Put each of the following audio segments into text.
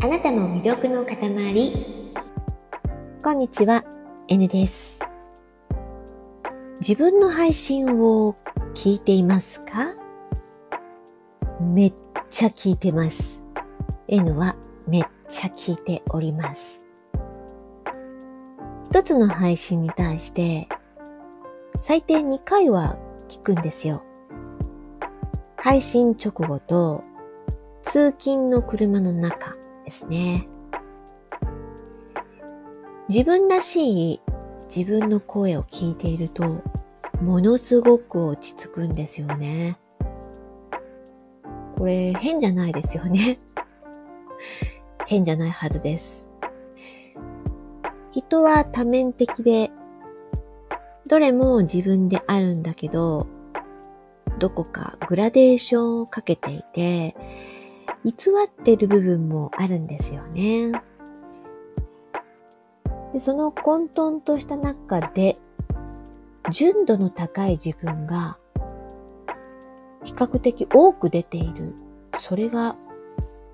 あなたも魅力の塊。こんにちは、N です。自分の配信を聞いていますか？めっちゃ聞いてます。N はめっちゃ聞いております。一つの配信に対して最低2回は聞くんですよ。配信直後と通勤の車の中ですね。自分らしい自分の声を聞いていると、ものすごく落ち着くんですよね。これ変じゃないですよね。変じゃないはずです。人は多面的で、どれも自分であるんだけど、どこかグラデーションをかけていて、偽ってる部分もあるんですよね。でその混沌とした中で、純度の高い自分が比較的多く出ている。それが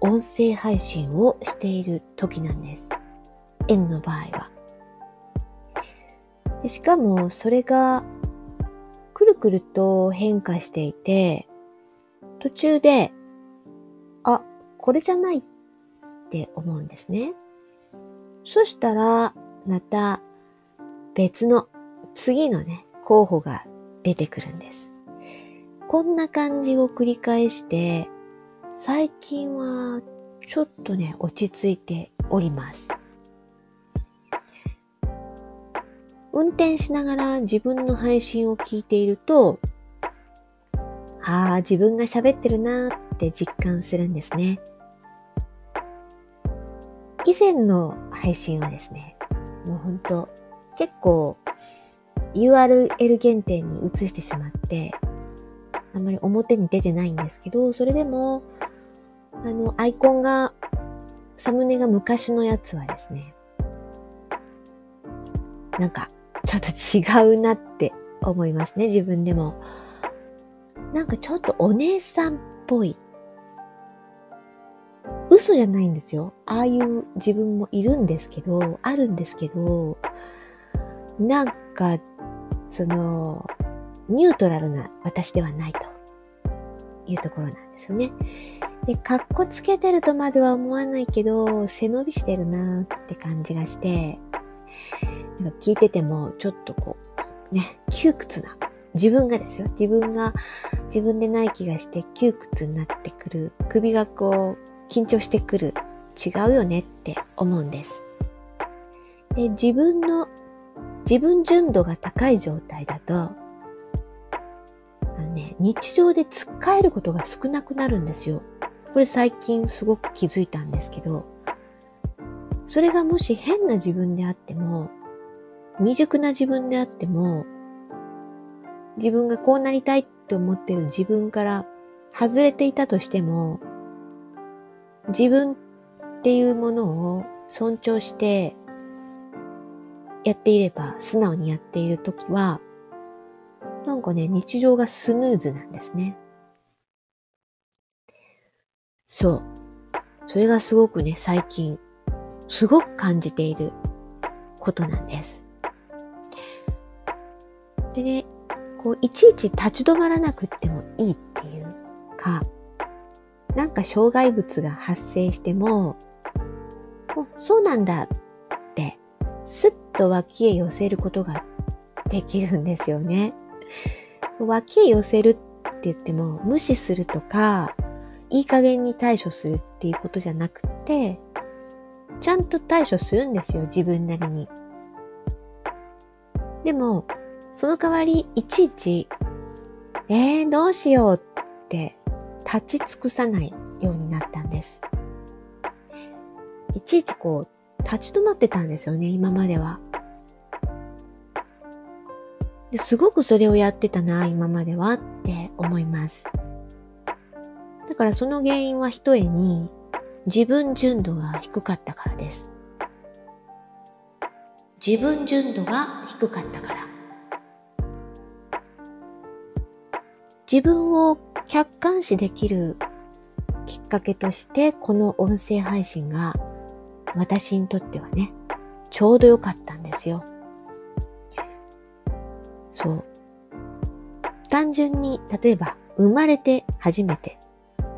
音声配信をしている時なんです。N の場合は。でしかもそれがくるくると変化していて、途中で、これじゃないって思うんですね。そしたら、また別の次のね、候補が出てくるんです。こんな感じを繰り返して、最近はちょっとね、落ち着いております。運転しながら自分の配信を聞いていると、ああ、自分が喋ってるなーって実感するんですね。以前の配信はですね、もうほんと結構 URL 限定に移してしまって、あんまり表に出てないんですけど、それでも、あの、アイコンが、サムネが昔のやつはですね、なんか、ちょっと違うなって思いますね、自分でも。なんかちょっとお姉さんっぽい。嘘じゃないんですよ。ああいう自分もいるんですけど、あるんですけど、なんか、その、ニュートラルな私ではないというところなんですよね。で、かっこつけてるとまでは思わないけど、背伸びしてるなーって感じがして、聞いててもちょっとこう、ね、窮屈な。自分がですよ。自分が自分でない気がして窮屈になってくる。首がこう、緊張してくる。違うよねって思うんです。で、自分の、自分純度が高い状態だと、あのね、日常で使えることが少なくなるんですよ。これ最近すごく気づいたんですけど、それがもし変な自分であっても、未熟な自分であっても、自分がこうなりたいって思ってる自分から外れていたとしても、自分っていうものを尊重してやっていれば、素直にやっているときは、なんかね、日常がスムーズなんですね。そう。それがすごくね、最近、すごく感じていることなんです。でね、こう、いちいち立ち止まらなくってもいいっていうか、なんか障害物が発生しても、おそうなんだって、すっと脇へ寄せることができるんですよね。脇へ寄せるって言っても、無視するとか、いい加減に対処するっていうことじゃなくて、ちゃんと対処するんですよ、自分なりに。でも、その代わり、いちいち、えー、どうしようって立ち尽くさないようになったんです。いちいちこう、立ち止まってたんですよね、今までは。ですごくそれをやってたな、今まではって思います。だからその原因は一重に自分純度が低かったからです。自分純度が低かったから。自分を客観視できるきっかけとして、この音声配信が私にとってはね、ちょうど良かったんですよ。そう。単純に、例えば、生まれて初めて、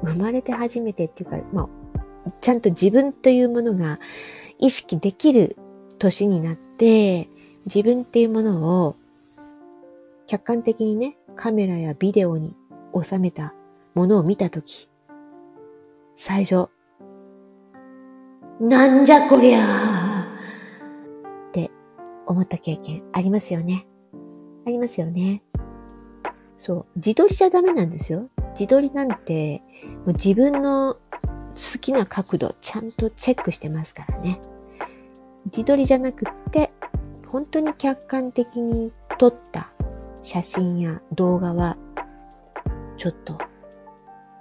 生まれて初めてっていうか、まあ、ちゃんと自分というものが意識できる年になって、自分っていうものを客観的にね、カメラやビデオに収めたものを見たとき、最初、なんじゃこりゃーって思った経験ありますよね。ありますよね。そう。自撮りじゃダメなんですよ。自撮りなんて、もう自分の好きな角度ちゃんとチェックしてますからね。自撮りじゃなくって、本当に客観的に撮った写真や動画は、ちょっと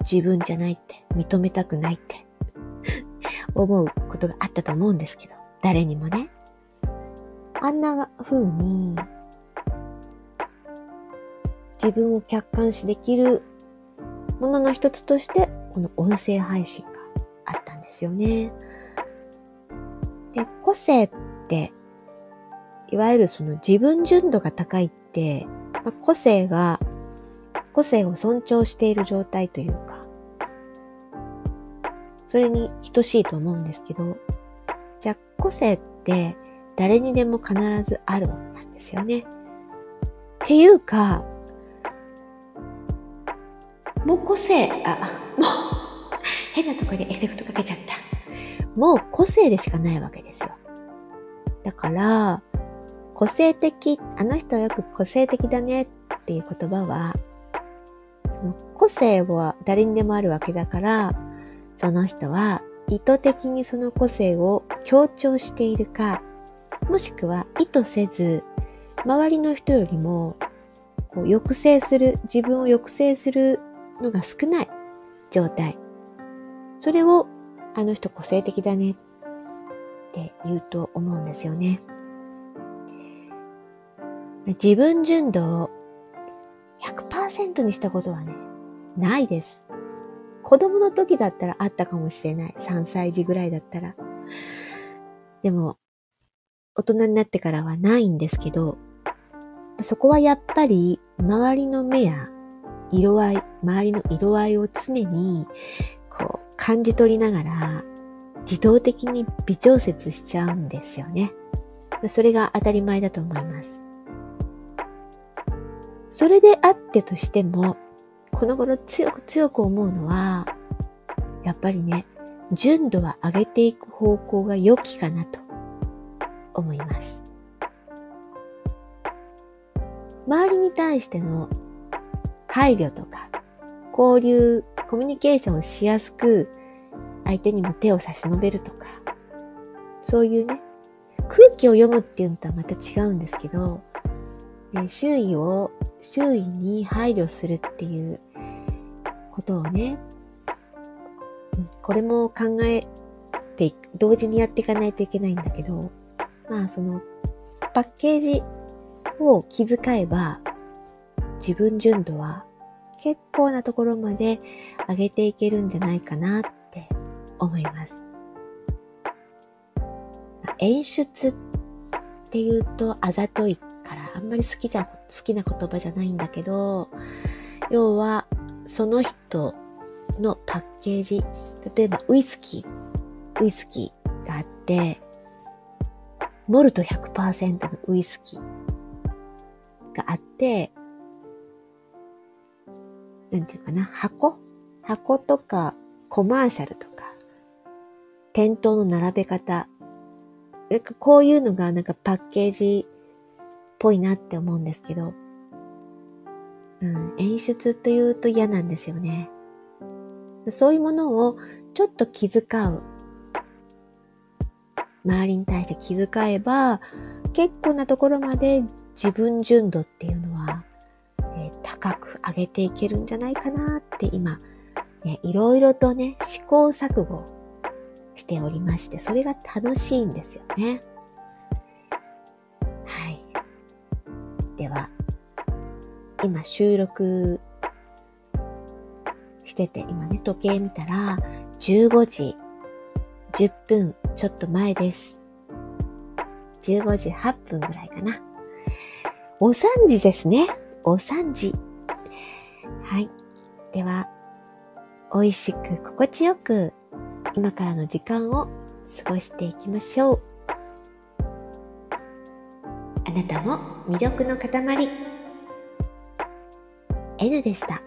自分じゃないって、認めたくないって 思うことがあったと思うんですけど、誰にもね。あんな風に、自分を客観視できるものの一つとして、この音声配信があったんですよね。で、個性って、いわゆるその自分純度が高いって、まあ、個性が個性を尊重している状態というか、それに等しいと思うんですけど、じゃあ個性って誰にでも必ずあるなんですよね。っていうか、もう個性、あ、もう、変なところでエフェクトかけちゃった。もう個性でしかないわけですよ。だから、個性的、あの人はよく個性的だねっていう言葉は、個性は誰にでもあるわけだから、その人は意図的にその個性を強調しているか、もしくは意図せず、周りの人よりもこう抑制する、自分を抑制するのが少ない状態。それをあの人個性的だねって言うと思うんですよね。自分純度を100%にしたことはね、ないです。子供の時だったらあったかもしれない。3歳児ぐらいだったら。でも、大人になってからはないんですけど、そこはやっぱり周りの目や色合い、周りの色合いを常にこう感じ取りながら自動的に微調節しちゃうんですよね。それが当たり前だと思います。それであってとしても、この頃強く強く思うのは、やっぱりね、純度は上げていく方向が良きかなと思います。周りに対しての配慮とか、交流、コミュニケーションをしやすく、相手にも手を差し伸べるとか、そういうね、空気を読むっていうのとはまた違うんですけど、周囲を、周囲に配慮するっていうことをね、これも考えて同時にやっていかないといけないんだけど、まあそのパッケージを気遣えば自分純度は結構なところまで上げていけるんじゃないかなって思います。演出っていうとあざといあんまり好きじゃ、好きな言葉じゃないんだけど、要はその人のパッケージ、例えばウイスキー、ウイスキーがあって、モルト100%のウイスキーがあって、なんていうかな、箱？箱とかコマーシャルとか、店頭の並べ方、なんかこういうのがなんかパッケージぽいなって思うんですけど、うん、演出というと嫌なんですよね。そういうものをちょっと気遣う。周りに対して気遣えば、結構なところまで自分純度っていうのは、えー、高く上げていけるんじゃないかなって今、ね、いろいろとね、試行錯誤しておりまして、それが楽しいんですよね。今収録してて、今ね、時計見たら、15時10分ちょっと前です。15時8分ぐらいかな。お3時ですね。お3時。はい。では、美味しく心地よく今からの時間を過ごしていきましょう。あなたも魅力の塊 N でした。